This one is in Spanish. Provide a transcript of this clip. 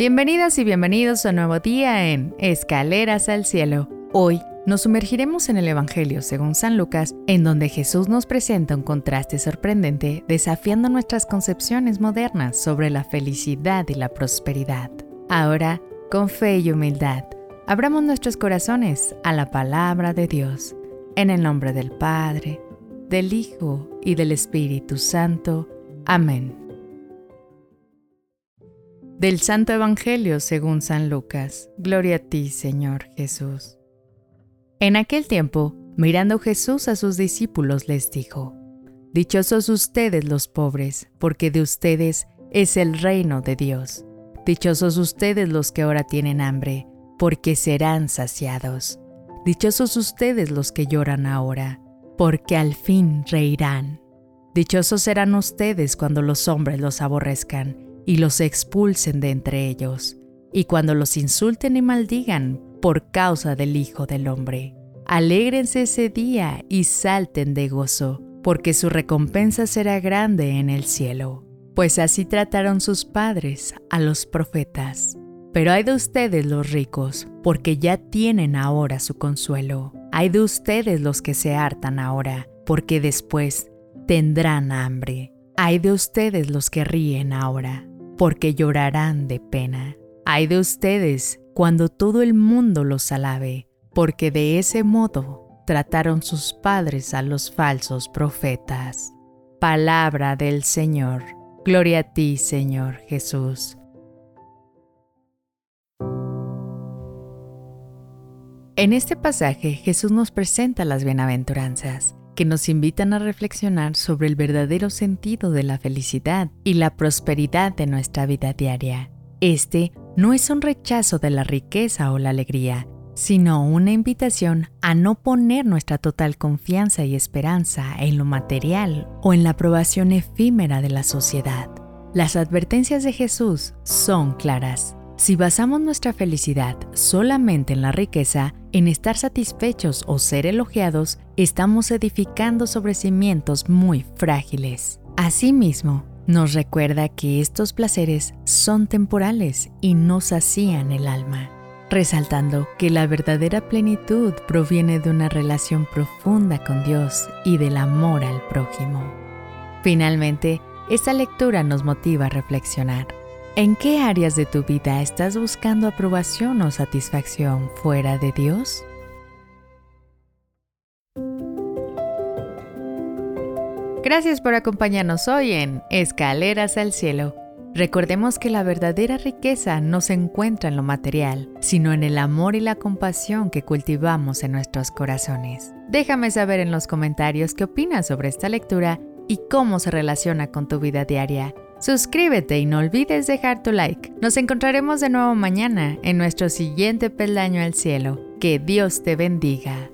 Bienvenidas y bienvenidos a un nuevo día en Escaleras al Cielo. Hoy nos sumergiremos en el Evangelio según San Lucas, en donde Jesús nos presenta un contraste sorprendente desafiando nuestras concepciones modernas sobre la felicidad y la prosperidad. Ahora, con fe y humildad, abramos nuestros corazones a la palabra de Dios, en el nombre del Padre, del Hijo y del Espíritu Santo. Amén. Del Santo Evangelio según San Lucas. Gloria a ti, Señor Jesús. En aquel tiempo, mirando Jesús a sus discípulos, les dijo, Dichosos ustedes los pobres, porque de ustedes es el reino de Dios. Dichosos ustedes los que ahora tienen hambre, porque serán saciados. Dichosos ustedes los que lloran ahora, porque al fin reirán. Dichosos serán ustedes cuando los hombres los aborrezcan y los expulsen de entre ellos, y cuando los insulten y maldigan por causa del Hijo del Hombre. Alégrense ese día y salten de gozo, porque su recompensa será grande en el cielo, pues así trataron sus padres a los profetas. Pero hay de ustedes los ricos, porque ya tienen ahora su consuelo. Hay de ustedes los que se hartan ahora, porque después tendrán hambre. Hay de ustedes los que ríen ahora, porque llorarán de pena. Hay de ustedes cuando todo el mundo los alabe, porque de ese modo trataron sus padres a los falsos profetas. Palabra del Señor. Gloria a ti, Señor Jesús. En este pasaje Jesús nos presenta las bienaventuranzas que nos invitan a reflexionar sobre el verdadero sentido de la felicidad y la prosperidad de nuestra vida diaria. Este no es un rechazo de la riqueza o la alegría, sino una invitación a no poner nuestra total confianza y esperanza en lo material o en la aprobación efímera de la sociedad. Las advertencias de Jesús son claras. Si basamos nuestra felicidad solamente en la riqueza, en estar satisfechos o ser elogiados, estamos edificando sobre cimientos muy frágiles. Asimismo, nos recuerda que estos placeres son temporales y no sacían el alma, resaltando que la verdadera plenitud proviene de una relación profunda con Dios y del amor al prójimo. Finalmente, esta lectura nos motiva a reflexionar ¿En qué áreas de tu vida estás buscando aprobación o satisfacción fuera de Dios? Gracias por acompañarnos hoy en Escaleras al Cielo. Recordemos que la verdadera riqueza no se encuentra en lo material, sino en el amor y la compasión que cultivamos en nuestros corazones. Déjame saber en los comentarios qué opinas sobre esta lectura y cómo se relaciona con tu vida diaria. Suscríbete y no olvides dejar tu like. Nos encontraremos de nuevo mañana en nuestro siguiente peldaño al cielo. Que Dios te bendiga.